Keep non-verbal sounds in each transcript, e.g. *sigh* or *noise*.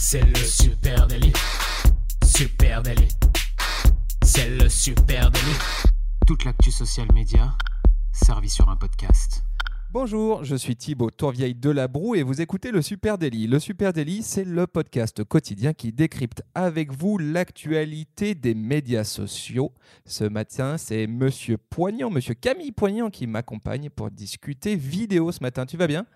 C'est le super délit. Super délit. C'est le super délit. Toute l'actu social média servie sur un podcast. Bonjour, je suis Thibaut Tourvieille de la Broue et vous écoutez le Super Daily. Le Super Daily, c'est le podcast quotidien qui décrypte avec vous l'actualité des médias sociaux. Ce matin, c'est Monsieur Poignant, Monsieur Camille Poignant qui m'accompagne pour discuter vidéo ce matin. Tu vas bien?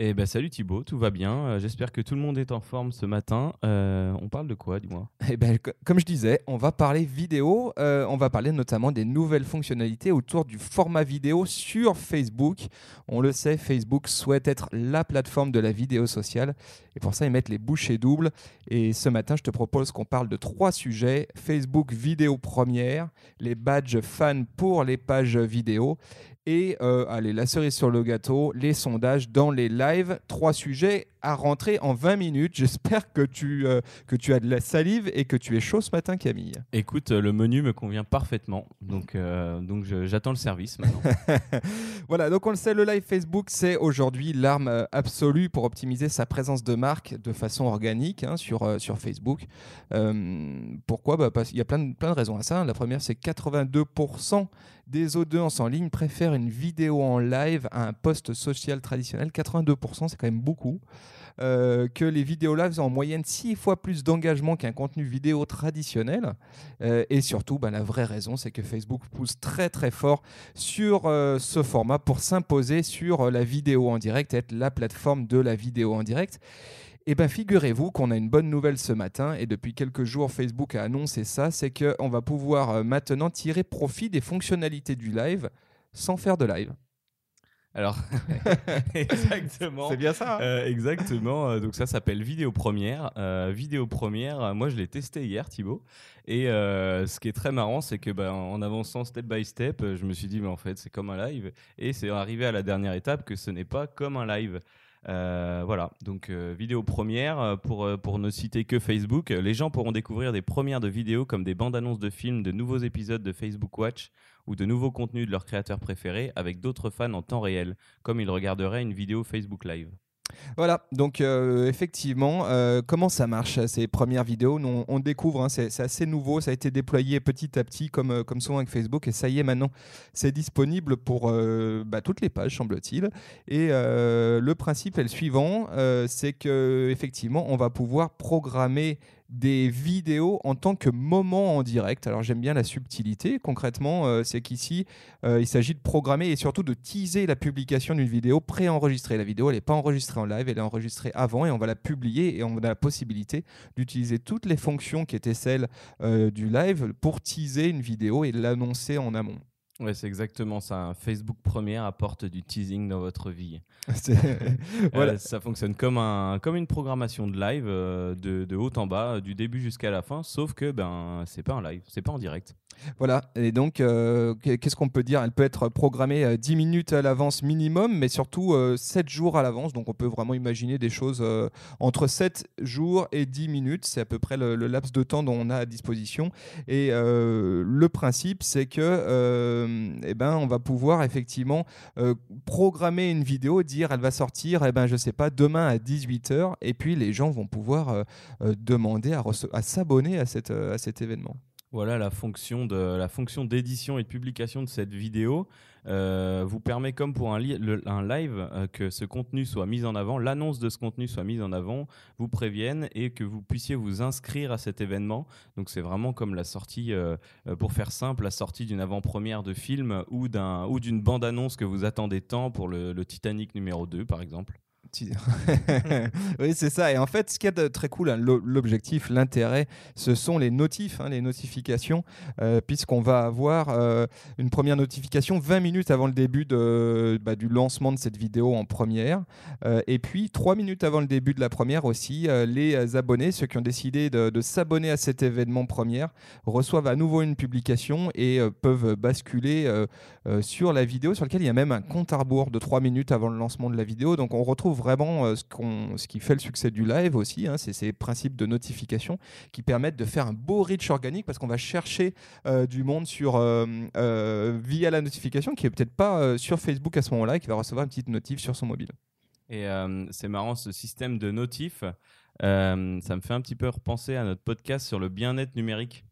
Eh ben, salut Thibaut, tout va bien. Euh, j'espère que tout le monde est en forme ce matin. Euh, on parle de quoi, dis-moi? Eh ben, Comme je disais, on va parler vidéo. Euh, on va parler notamment des nouvelles fonctionnalités autour du format vidéo sur Facebook. On le sait, Facebook souhaite être la plateforme de la vidéo sociale. Et pour ça, ils mettent les bouchées doubles. Et ce matin, je te propose qu'on parle de trois sujets. Facebook vidéo première, les badges fans pour les pages vidéo et euh, allez, la cerise sur le gâteau, les sondages dans les lives. Trois sujets à rentrer en 20 minutes. J'espère que, tu euh, que tu as de la salive et que tu es chaud ce matin, Camille. Écoute, euh, le menu me convient parfaitement. Donc, donc j'attends le service maintenant. *laughs* voilà, donc on le sait, le live Facebook, c'est aujourd'hui l'arme absolue pour optimiser sa présence de marque de façon organique hein, sur, sur Facebook. pourquoi? Bah, Parce qu'il y a plein de, plein de raisons à ça. La première, c'est 82% des audiences en ligne préfèrent une vidéo en live à un post social traditionnel. 82%, c'est quand même beaucoup. Euh, que les vidéos live ont en moyenne 6 fois plus d'engagement qu'un contenu vidéo traditionnel. Euh, et surtout, bah, la vraie raison, c'est que Facebook pousse très très fort sur euh, ce format pour s'imposer sur la vidéo en direct, être la plateforme de la vidéo en direct. Eh bien, figurez-vous qu'on a une bonne nouvelle ce matin, et depuis quelques jours, Facebook a annoncé ça, c'est qu'on va pouvoir euh, maintenant tirer profit des fonctionnalités du live sans faire de live. Alors, *laughs* exactement. C'est bien ça. Hein euh, exactement. Euh, donc ça s'appelle vidéo première. vidéo première. Moi, je l'ai testé hier, Thibaut. Et ce qui est très marrant, c'est que ben, en avançant step by step, je me suis dit, mais en fait, c'est comme un live. Et c'est arrivé à la dernière étape que ce n'est pas comme un live. Euh, voilà, donc euh, vidéo première, euh, pour, pour ne citer que Facebook, les gens pourront découvrir des premières de vidéos comme des bandes annonces de films, de nouveaux épisodes de Facebook Watch ou de nouveaux contenus de leurs créateurs préférés avec d'autres fans en temps réel, comme ils regarderaient une vidéo Facebook Live. Voilà, donc euh, effectivement, euh, comment ça marche ces premières vidéos? On, découvre, hein, c'est assez nouveau, ça a été déployé petit à petit comme, euh, comme souvent avec Facebook et ça y est maintenant, c'est disponible pour bah, toutes les pages semble-t-il. Et le principe est le suivant, c'est que effectivement on va pouvoir programmer des vidéos en tant que moment en direct. Alors j'aime bien la subtilité. Concrètement, euh, c'est qu'ici, euh, il s'agit de programmer et surtout de teaser la publication d'une vidéo préenregistrée. La vidéo, elle n'est pas enregistrée en live, elle est enregistrée avant et on va la publier et on a la possibilité d'utiliser toutes les fonctions qui étaient celles euh, du live pour teaser une vidéo et l'annoncer en amont. Ouais, c'est exactement ça. Facebook Première apporte du teasing dans votre vie. *laughs* voilà. ça fonctionne comme, un, comme une programmation de live de, de, haut en bas, du début jusqu'à la fin, sauf que ben c'est pas un live, c'est pas en direct. Voilà, et donc, euh, qu'est-ce qu'on peut dire? Elle peut être programmée 10 euh, minutes à l'avance minimum, mais surtout 7 euh, jours à l'avance. Donc, on peut vraiment imaginer des choses entre 7 jours et 10 minutes. C'est à peu près le, laps de temps dont on a à disposition. Et le principe, c'est que eh ben, on va pouvoir effectivement programmer une vidéo, dire elle va sortir, eh ben, je sais pas, demain à 18h, et puis les gens vont pouvoir demander à, s'abonner à cet événement. Voilà la fonction de la fonction d'édition et de publication de cette vidéo euh, vous permet comme pour un, live euh, que ce contenu soit mis en avant, l'annonce de ce contenu soit mise en avant, vous prévienne et que vous puissiez vous inscrire à cet événement. Donc c'est vraiment comme la sortie, euh, pour faire simple, la sortie d'une avant-première de film ou d'un ou d'une bande annonce que vous attendez tant pour le, le Titanic numéro 2 par exemple. *laughs* oui, c'est ça. Et en fait, ce qui est très cool, hein, l'objectif, l'intérêt, ce sont les notifs, hein, les notifications, euh, puisqu'on va avoir euh, une première notification 20 minutes avant le début bah, du lancement de cette vidéo en première. Euh, et puis, 3 minutes avant le début de la première aussi, les abonnés, ceux qui ont décidé de, de s'abonner à cet événement première, reçoivent à nouveau une publication et peuvent basculer sur la vidéo, sur laquelle il y a même un compte à rebours de 3 minutes avant le lancement de la vidéo. Donc, on retrouve vraiment euh, ce, ce qui fait le succès du live aussi, hein, c'est ces principes de notification qui permettent de faire un beau reach organique parce qu'on va chercher euh, du monde sur, euh, via la notification qui est peut-être pas sur Facebook à ce moment-là et qui va recevoir une petite notif sur son mobile. Et c'est marrant ce système de notifs. ça me fait un petit peu repenser à notre podcast sur le bien-être numérique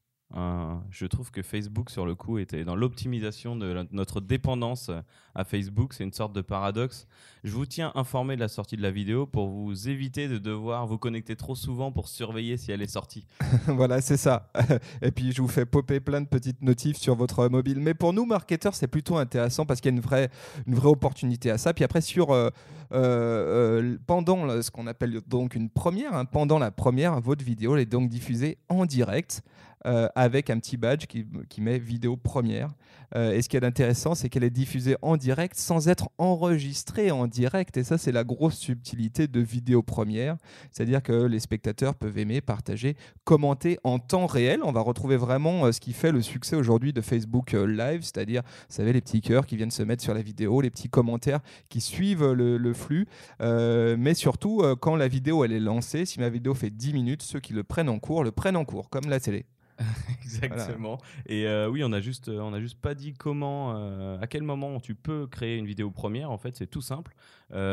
je trouve que Facebook, sur le coup, était dans l'optimisation de notre dépendance à Facebook. C'est une sorte de paradoxe. Je vous tiens informé de la sortie de la vidéo pour vous éviter de devoir vous connecter trop souvent pour surveiller si elle est sortie. *laughs* voilà, c'est ça. *laughs* Et puis, je vous fais popper plein de petites notifs sur votre mobile. Mais pour nous, marketeurs, c'est plutôt intéressant parce qu'il y a une vraie, une vraie opportunité à ça. Puis après, sur, euh, euh, pendant ce qu'on appelle donc une première, hein, pendant la première, votre vidéo est donc diffusée en direct. Euh, avec un petit badge qui, met vidéo première. Euh, et ce qui est intéressant, c'est qu'elle est diffusée en direct sans être enregistrée en direct. Et ça, c'est la grosse subtilité de vidéo première. C'est-à-dire que les spectateurs peuvent aimer, partager, commenter en temps réel. On va retrouver vraiment euh, ce qui fait le succès aujourd'hui de Facebook Live, c'est-à-dire, vous savez, les petits cœurs qui viennent se mettre sur la vidéo, les petits commentaires qui suivent le, flux. mais surtout, quand la vidéo elle est lancée, si ma vidéo fait 10 minutes, ceux qui le prennent en cours le prennent en cours, comme la télé. *laughs* Exactement. Et euh, oui, on a juste, euh, on a juste pas dit comment, euh, à quel moment tu peux créer une vidéo première. En fait, c'est tout simple.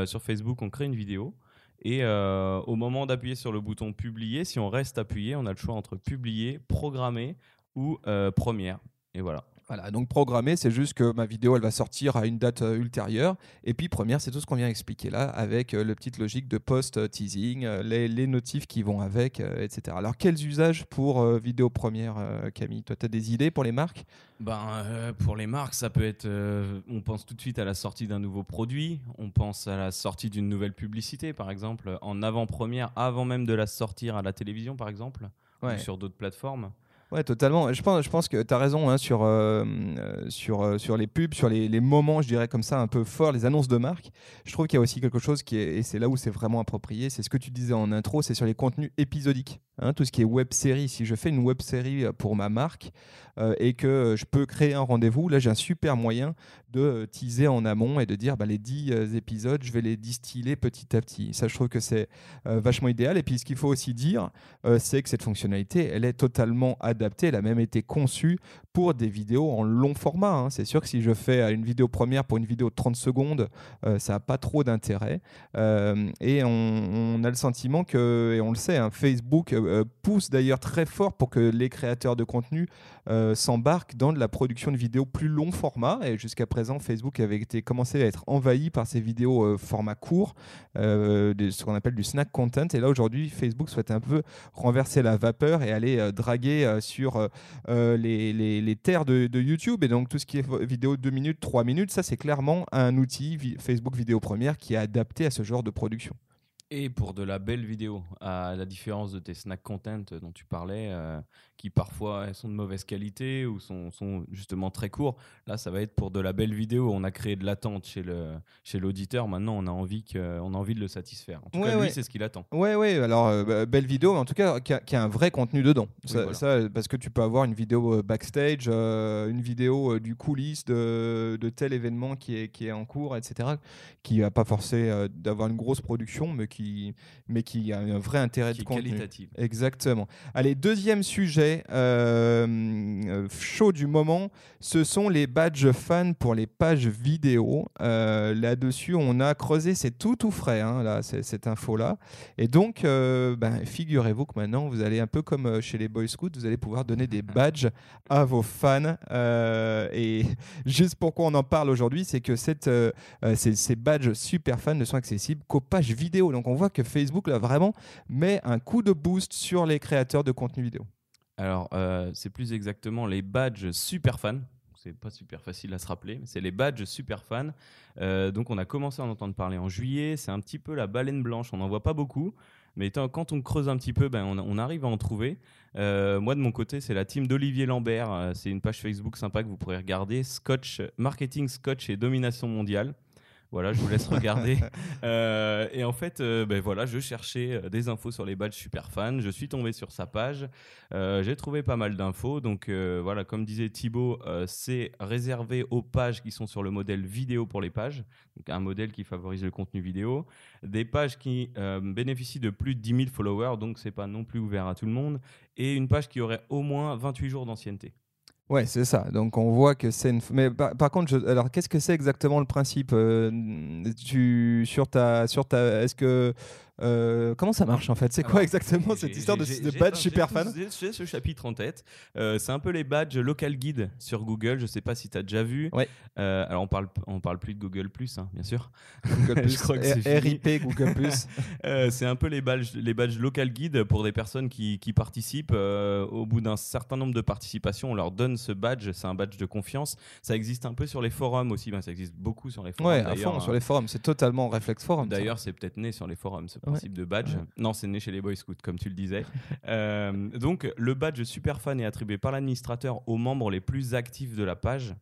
sur Facebook, on crée une vidéo. Et au moment d'appuyer sur le bouton publier, si on reste appuyé, on a le choix entre publier, programmer ou première. Et voilà. Voilà, donc programmer, c'est juste que ma vidéo, elle va sortir à une date euh, ultérieure. Et puis première, c'est tout ce qu'on vient expliquer là, avec euh, le petite logique de post-teasing, euh, les, notifs qui vont avec, etc. Alors, quels usages pour vidéo première, Camille? Toi, tu as des idées pour les marques? Ben, Pour les marques, ça peut être, on pense tout de suite à la sortie d'un nouveau produit, on pense à la sortie d'une nouvelle publicité, par exemple, en avant-première, avant même de la sortir à la télévision, par exemple, ou sur d'autres plateformes. Ouais, totalement. Je pense, je pense que tu as raison hein, sur, euh, euh, sur, euh, sur les pubs, sur les, moments, je dirais comme ça, un peu forts, les annonces de marque. Je trouve qu'il y a aussi quelque chose qui est, et c'est là où c'est vraiment approprié, c'est ce que tu disais en intro, c'est sur les contenus épisodiques. Hein, tout ce qui est web série, si je fais une web série pour ma marque et que je peux créer un rendez-vous, là j'ai un super moyen de teaser en amont et de dire bah, les 10 épisodes, je vais les distiller petit à petit. Ça, je trouve que c'est vachement idéal. Et puis ce qu'il faut aussi dire, c'est que cette fonctionnalité, elle est totalement adaptée, elle a même été conçue pour des vidéos en long format. Hein. C'est sûr que si je fais une vidéo première pour une vidéo de 30 secondes, ça n'a pas trop d'intérêt. et on, a le sentiment que, et on le sait, hein, Facebook euh, pousse d'ailleurs très fort pour que les créateurs de contenu euh, s'embarquent dans de la production de vidéos plus long format. Et jusqu'à présent, Facebook avait été commencé à être envahi par ces vidéos euh, format court, ce qu'on appelle du snack content. Et là aujourd'hui, Facebook souhaite un peu renverser la vapeur et aller draguer sur les, terres de, YouTube. Et donc tout ce qui est vidéo de 2 minutes, 3 minutes, ça c'est clairement un outil Facebook Vidéo Première qui est adapté à ce genre de production. Et pour de la belle vidéo, à la différence de tes snack content dont tu parlais, euh, qui parfois sont de mauvaise qualité ou sont, sont, justement très courts, là ça va être pour de la belle vidéo. On a créé de l'attente chez le chez l'auditeur. Maintenant, on a envie que, on a envie de le satisfaire. En tout cas, lui, c'est ce qu'il attend. Ouais, ouais. Alors euh, bah, belle vidéo, en tout cas, qui a, un vrai contenu dedans. ça, parce que tu peux avoir une vidéo euh, backstage, une vidéo du coulisses de, de, tel événement qui est qui est en cours, etc. Qui va pas forcé d'avoir une grosse production, mais qui mais qui a un vrai intérêt de contenu. qualitatif. Exactement. Allez, deuxième sujet euh, euh, chaud du moment, ce sont les badges fans pour les pages vidéo. Euh, là-dessus, on a creusé, c'est tout tout frais, hein, là, cette info-là. Et donc, ben, figurez-vous que maintenant, vous allez un peu comme chez les Boy Scouts, vous allez pouvoir donner des *laughs* badges à vos fans. et *laughs* juste pourquoi on en parle aujourd'hui, c'est que cette, ces, ces badges super fans ne sont accessibles qu'aux pages vidéo. Donc, on voit que Facebook là vraiment met un coup de boost sur les créateurs de contenu vidéo. Alors, euh, c'est plus exactement les badges super fans. C'est pas super facile à se rappeler, c'est les badges super fans. Euh, donc, on a commencé à en entendre parler en juillet. C'est un petit peu la baleine blanche. On n'en voit pas beaucoup, mais quand on creuse un petit peu, ben, on, arrive à en trouver. Euh, moi, de mon côté, c'est la team d'Olivier Lambert. C'est une page Facebook sympa que vous pourrez regarder. Scotch, marketing, Scotch et domination mondiale. Voilà, je vous laisse regarder. *laughs* Euh, et en fait, euh, ben voilà, je cherchais euh, des infos sur les badges super fans. Je suis tombé sur sa page. J'ai trouvé pas mal d'infos. Donc voilà, comme disait Thibaut, c'est réservé aux pages qui sont sur le modèle vidéo pour les pages. Donc un modèle qui favorise le contenu vidéo. Des pages qui bénéficient de plus de 10 000 followers. Donc c'est pas non plus ouvert à tout le monde. Et une page qui aurait au moins 28 jours d'ancienneté. Ouais, c'est ça. Donc on voit que c'est une. Mais par, par contre, je- alors qu'est-ce que c'est exactement le principe euh, Tu sur ta sur ta. Est-ce que euh, comment ça marche en fait? C'est quoi Alors, exactement cette histoire de, badge super fan? J'ai ce chapitre en tête. Euh, c'est un peu les badges local guide sur Google. Je sais pas si tu as déjà vu. Ouais. Euh, alors on parle on parle plus de Google Plus, hein, bien sûr. Google *laughs* Je crois que. RIP Google Plus. *laughs* C'est un peu les badges, les badges local guide pour des personnes qui, qui participent. au bout d'un certain nombre de participations, on leur donne ce badge. C'est un badge de confiance. Ça existe un peu sur les forums aussi. Ben, ça existe beaucoup sur les forums. ouais, à d'ailleurs, fond hein. sur les forums. C'est totalement réflexe forum. D'ailleurs, c'est peut-être né sur les forums, ce Ouais. principe de badge. Ouais. Non, c'est né chez les Boy Scouts, comme tu le disais. *laughs* Euh, donc, le badge super fan est attribué par l'administrateur aux membres les plus actifs de la page.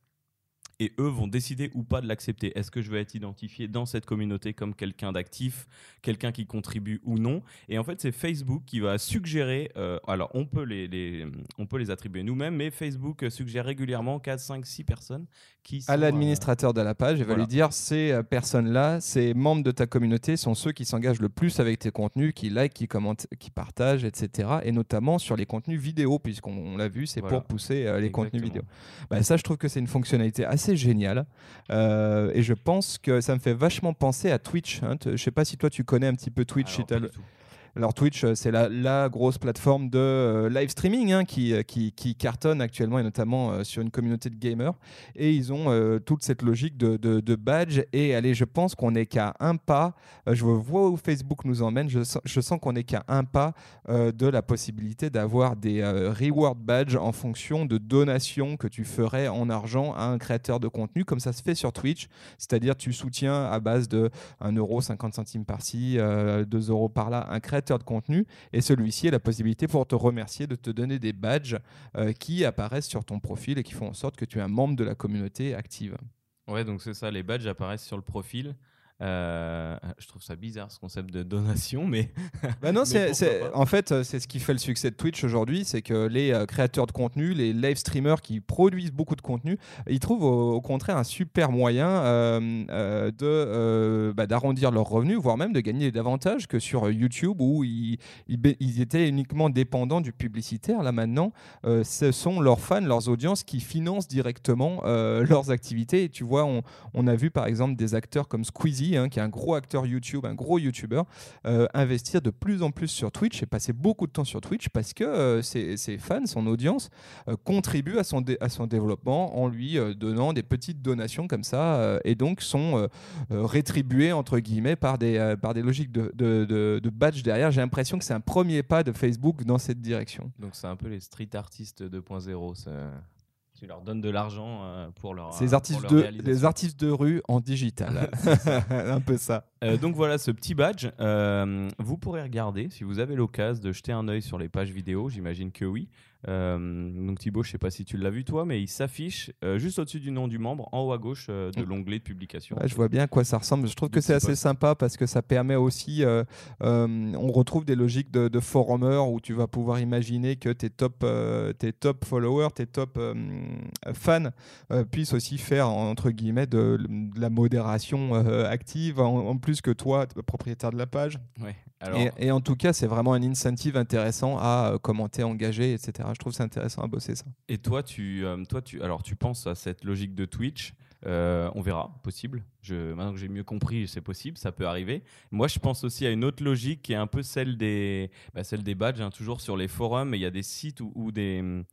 Et eux vont décider ou pas de l'accepter. Est-ce que je vais être identifié dans cette communauté comme quelqu'un d'actif, quelqu'un qui contribue ou non? Et en fait, c'est Facebook qui va suggérer. euh, alors, on peut les, les- on peut les attribuer nous-mêmes, mais Facebook suggère régulièrement 4, 5, 6 personnes qui sont. à euh, l'administrateur de la page et va lui dire ces euh, personnes-là, ces membres de ta communauté sont ceux qui s'engagent le plus avec tes contenus, qui like, qui commentent, qui partagent, etc. Et notamment sur les contenus vidéo, puisqu'on on l'a vu, c'est Voilà. pour pousser euh, les contenus vidéo. Bah, ça, je trouve que c'est une fonctionnalité assez géniale. Euh, et je pense que ça me fait vachement penser à Twitch. hein. Je sais pas si toi tu connais un petit peu Twitch. alors, alors Twitch, euh, c'est la, grosse plateforme de euh, live streaming hein, qui, euh, qui, cartonne actuellement et notamment sur une communauté de gamers. Et ils ont toute cette logique de, badge. Et allez, je pense qu'on n'est qu'à un pas. je vois où Facebook nous emmène. Je sens, qu'on n'est qu'à un pas de la possibilité d'avoir des reward badges en fonction de donations que tu ferais en argent à un créateur de contenu, comme ça se fait sur Twitch. C'est-à-dire tu soutiens à base de 1 euro, 50 centimes par-ci, euh, 2 euros par-là, un créateur de contenu, et celui-ci a la possibilité pour te remercier de te donner des badges euh, qui apparaissent sur ton profil et qui font en sorte que tu es un membre de la communauté active. Ouais, donc c'est ça, les badges apparaissent sur le profil. Euh, je trouve ça bizarre ce concept de donation, mais *laughs* Bah non, Mais c'est, en fait, c'est ce qui fait le succès de Twitch aujourd'hui, c'est que les euh, créateurs de contenu, les live streamers qui produisent beaucoup de contenu, ils trouvent au, au contraire un super moyen euh, euh, de, bah, d'arrondir leurs revenus, voire même de gagner davantage que sur YouTube où ils, ils, bé- ils étaient uniquement dépendants du publicitaire. Là maintenant, ce sont leurs fans, leurs audiences qui financent directement leurs activités. Et tu vois, on, on a vu par exemple des acteurs comme Squeezie, hein, qui est un gros acteur YouTube, un gros YouTuber, euh, investir de plus en plus sur Twitch et passer beaucoup de temps sur Twitch parce que euh, ses, fans, son audience, euh, contribuent à son, développement en lui donnant des petites donations comme ça et donc sont rétribués entre guillemets par des, par des logiques de, de, de, badge derrière. J'ai l'impression que c'est un premier pas de Facebook dans cette direction. donc c'est un peu les street artistes 2.0. ça- Tu leur donnes de l'argent euh, pour leur. Ces pour leur de, les artistes de rue en digital. *laughs* *laughs* un peu ça. Euh, donc voilà ce petit badge. Euh, vous pourrez regarder si vous avez l'occasion de jeter un œil sur les pages vidéo. J'imagine que oui. Euh, donc Thibaut, je sais pas si tu l'as vu toi, mais il s'affiche juste au-dessus du nom du membre, en haut à gauche de l'onglet de publication. Ouais, je vois bien à quoi ça ressemble. Je trouve que c'est assez sympa parce que ça permet aussi, on retrouve des logiques de, de forumers où tu vas pouvoir imaginer que tes top, tes top followers, tes top fans puissent aussi faire entre guillemets de, de la modération active en, en plus que toi, propriétaire de la page. Ouais. Alors, Et, et en tout cas, c'est vraiment un incentive intéressant à euh, commenter, engager, etc. Je trouve c'est intéressant à bosser ça. Et toi, tu, euh, toi, tu, alors tu penses à cette logique de Twitch. euh, on verra, possible. Je, maintenant que j'ai mieux compris, c'est possible, ça peut arriver. Moi, je pense aussi à une autre logique qui est un peu celle des, bah, celle des badges, hein, toujours sur les forums. Il y a des sites ou, des,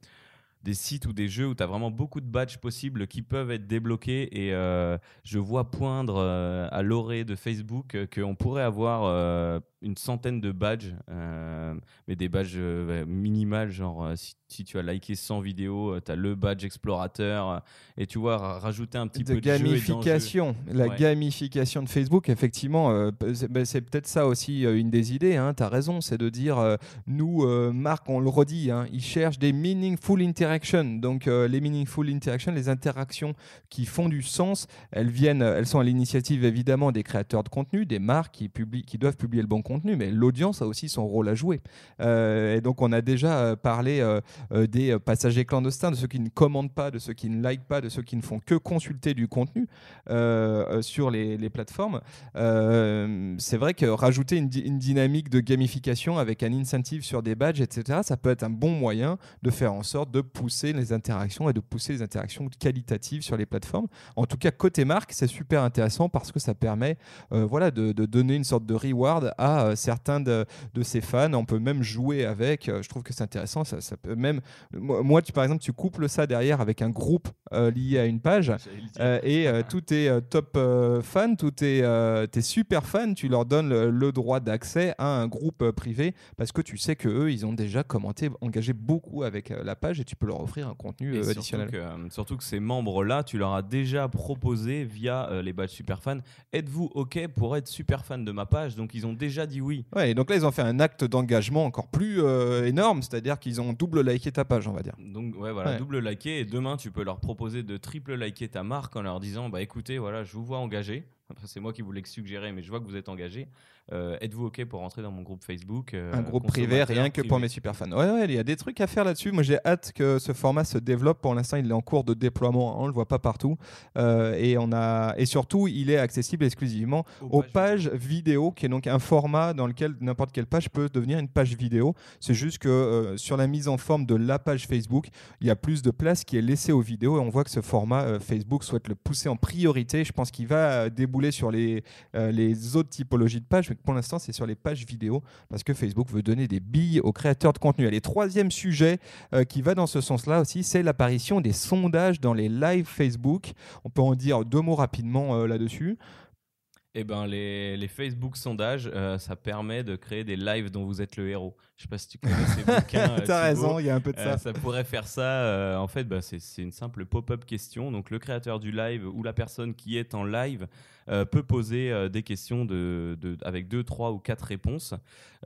des sites ou des jeux où tu as vraiment beaucoup de badges possibles qui peuvent être débloqués. Et euh, je vois poindre euh, à l'orée de Facebook euh, qu'on pourrait avoir une centaine de badges, euh, mais des badges euh, minimales, genre euh, si, si tu as liké 100 vidéos, tu as le badge explorateur, euh, et tu vois, ra- rajouter un petit de peu de gamification. La Ouais. gamification de Facebook, effectivement, euh, c'est ben, c'est peut-être ça aussi euh, une des idées. tu as raison, c'est de dire, euh, nous, euh, Marc, on le redit, hein, ils cherchent des meaningful interactions. Donc, euh, les meaningful interactions, les interactions qui font du sens, elles viennent, elles sont à l'initiative évidemment des créateurs de contenu, des marques qui, publient, qui doivent publier le bon contenu, mais l'audience a aussi son rôle à jouer. et donc on a déjà parlé des passagers clandestins, de ceux qui ne commandent pas, de ceux qui ne like pas, de ceux qui ne font que consulter du contenu sur les, plateformes. c'est vrai que rajouter une, dynamique de gamification avec un incentive sur des badges, etc., ça peut être un bon moyen de faire en sorte de pousser les interactions et de pousser les interactions qualitatives sur les plateformes. En tout cas, côté marque, c'est super intéressant parce que ça permet euh, voilà, de, donner une sorte de reward à euh, certains de, de, ses fans. On peut même jouer avec. Euh, je trouve que c'est intéressant. Ça, ça, peut même, moi, tu, par exemple, tu couples ça derrière avec un groupe lié à une page et tout est top fan, tout est tes super fans. Tu leur donnes le, le droit d'accès à un groupe privé parce que tu sais que eux, ils ont déjà commenté, engagé beaucoup avec la page et tu peux leur offrir un contenu additionnel. Euh, surtout que ces membres-là, tu leur as déjà proposé via euh, les badges super fans, êtes-vous OK pour être super fan de ma page? Donc ils ont déjà dit oui. Ouais, et donc là ils ont fait un acte d'engagement encore plus euh, énorme, c'est-à-dire qu'ils ont double liké ta page, on va dire. Donc ouais, voilà, double liké et demain tu peux leur proposer de triple liker ta marque en leur disant bah écoutez, voilà, je vous vois engagé. C'est moi qui vous l'ai suggéré, mais je vois que vous êtes engagé. Euh, êtes-vous OK pour rentrer dans mon groupe Facebook euh, Un groupe privé, rien que pour mes super fans. Ouais, ouais, il y a des trucs à faire là-dessus. Moi, j'ai hâte que ce format se développe. Pour l'instant, il est en cours de déploiement. On le voit pas partout. Euh, et, on a... et surtout, il est accessible exclusivement aux, pages, vidéo. qui est donc un format dans lequel n'importe quelle page peut devenir une page vidéo. C'est juste que sur la mise en forme de la page Facebook, il y a plus de place qui est laissée aux vidéos. Et on voit que ce format, Facebook souhaite le pousser en priorité. Je pense qu'il va débouler sur les, les autres typologies de pages pour l'instant, c'est sur les pages vidéo parce que Facebook veut donner des billes aux créateurs de contenu. Le troisième sujet euh, qui va dans ce sens-là aussi, c'est l'apparition des sondages dans les lives Facebook. On peut en dire deux mots rapidement euh, là-dessus. Eh ben, les, Facebook sondages, euh, ça permet de créer des lives dont vous êtes le héros. Je sais pas si tu connais ces bouquins. *laughs* T'as raison, il y a un peu de ça. ça pourrait faire ça. en fait, bah, c'est une simple pop-up question. Donc, le créateur du live ou la personne qui est en live euh, peut poser euh, des questions de, avec deux, trois ou quatre réponses.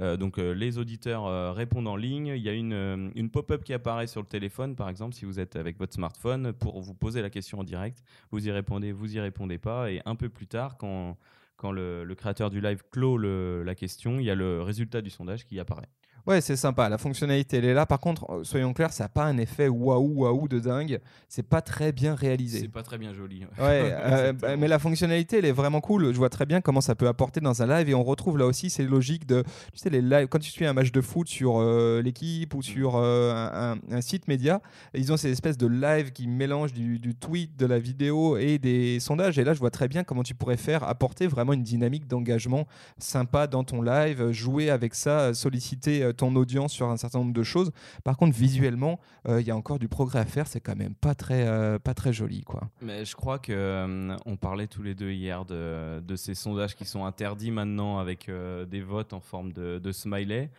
Euh, donc les auditeurs répondent en ligne. Il y a une, une pop-up qui apparaît sur le téléphone, par exemple, si vous êtes avec votre smartphone, pour vous poser la question en direct. Vous y répondez, vous y répondez pas. Et un peu plus tard, quand, quand le, créateur du live clôt la question, il y a le résultat du sondage qui apparaît. Ouais, c'est sympa. La fonctionnalité, elle est là. Par contre, euh, soyons clairs, ça n'a pas un effet waouh, waouh de dingue. C'est pas très bien réalisé. C'est pas très bien joli. Ouais, *laughs* euh, bah, mais la fonctionnalité, elle est vraiment cool. Je vois très bien comment ça peut apporter dans un live. Et on retrouve là aussi ces logiques de. Tu sais, les lives, quand tu suis un match de foot sur euh, l'équipe ou sur un, site média, ils ont ces espèces de live qui mélangent du, du, tweet, de la vidéo et des sondages. Et là, je vois très bien comment tu pourrais faire apporter vraiment une dynamique d'engagement sympa dans ton live, jouer avec ça, solliciter ton audience sur un certain nombre de choses. Par contre, visuellement, euh, il y a encore du progrès à faire. C'est quand même pas très, euh, pas très joli. Quoi. Mais je crois que euh, on parlait tous les deux hier de, de, ces sondages qui sont interdits maintenant avec des votes en forme de, de smiley.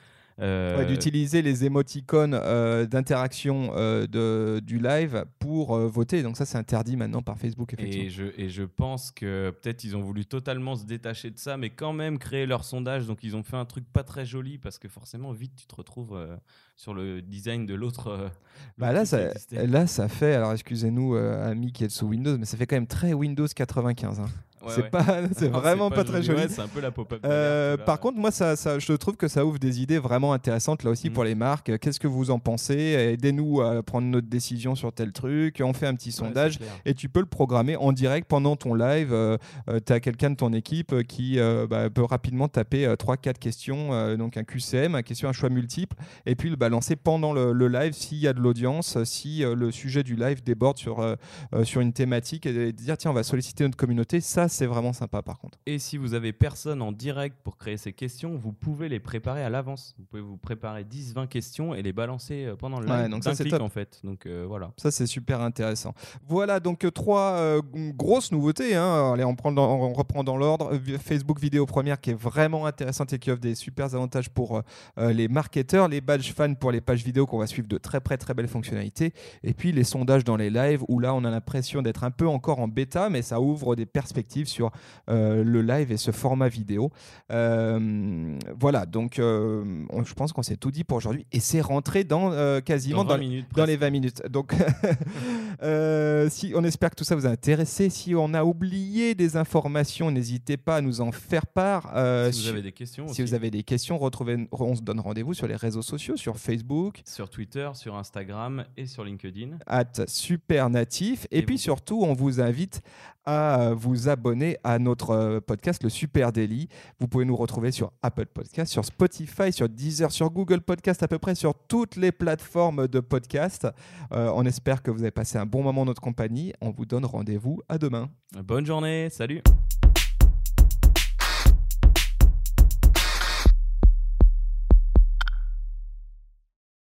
Euh, d'utiliser les émoticônes euh, d'interaction euh, du live pour voter. Donc ça, c'est interdit maintenant par Facebook, effectivement. Et je, et je pense que peut-être ils ont voulu totalement se détacher de ça, mais quand même créer leur sondage. Donc ils ont fait un truc pas très joli parce que forcément, vite, tu te retrouves sur le design de l'autre. bah là, ça, là, ça fait, alors excusez-nous, amis qui êtes sous Windows, mais ça fait quand même très Windows 95. Hein c'est pas, *laughs* c'est vraiment pas, très joli. c'est un peu la pop-up. Euh, par contre, moi, ça, ça, je trouve que ça ouvre des idées vraiment intéressantes là aussi pour mm. les marques. Qu'est-ce que vous en pensez? Aidez-nous à prendre notre décision sur tel truc. On fait un petit sondage et tu peux le programmer en direct pendant ton live. Euh, euh, tu as quelqu'un de ton équipe qui bah, peut rapidement taper 3-4 questions, donc un QCM, un question, un choix multiple, et puis le balancer pendant le, le live s'il y a de l'audience, si le sujet du live déborde sur, sur une thématique et dire tiens, on va solliciter notre communauté. Ça, c'est vraiment sympa par contre. Et si vous avez personne en direct pour créer ces questions, vous pouvez les préparer à l'avance. Vous pouvez vous préparer 10-20 questions et les balancer euh, pendant le live. donc ça c'est en fait. Donc euh, voilà. Ça c'est super intéressant. Voilà donc euh, trois grosses nouveautés. Hein. Allez, on, prend on reprend dans l'ordre. Facebook vidéo première qui est vraiment intéressante et qui offre des super avantages pour les marketeurs, les badges fans pour les pages vidéo qu'on va suivre de très près, très belles fonctionnalités. Et puis les sondages dans les lives où là on a l'impression d'être un peu encore en bêta, mais ça ouvre des perspectives sur le live et ce format vidéo. voilà, donc je pense qu'on s'est tout dit pour aujourd'hui et c'est rentré dans quasiment dans, dans, les 20 minutes. Donc, *laughs* si on espère que tout ça vous a intéressé, si on a oublié des informations, n'hésitez pas à nous en faire part. si vous avez des questions, si vous avez des questions, retrouvez, on se donne rendez-vous sur les réseaux sociaux, sur Facebook, sur Twitter, sur Instagram et sur LinkedIn. At Super Natif. Et, puis surtout, on vous invite à vous abonner à notre euh, podcast, le Super Daily. Vous pouvez nous retrouver sur Apple Podcast, sur Spotify, sur Deezer, sur Google Podcast, à peu près sur toutes les plateformes de podcast. Euh, on espère que vous avez passé un bon moment en notre compagnie. On vous donne rendez-vous à demain. Bonne journée, salut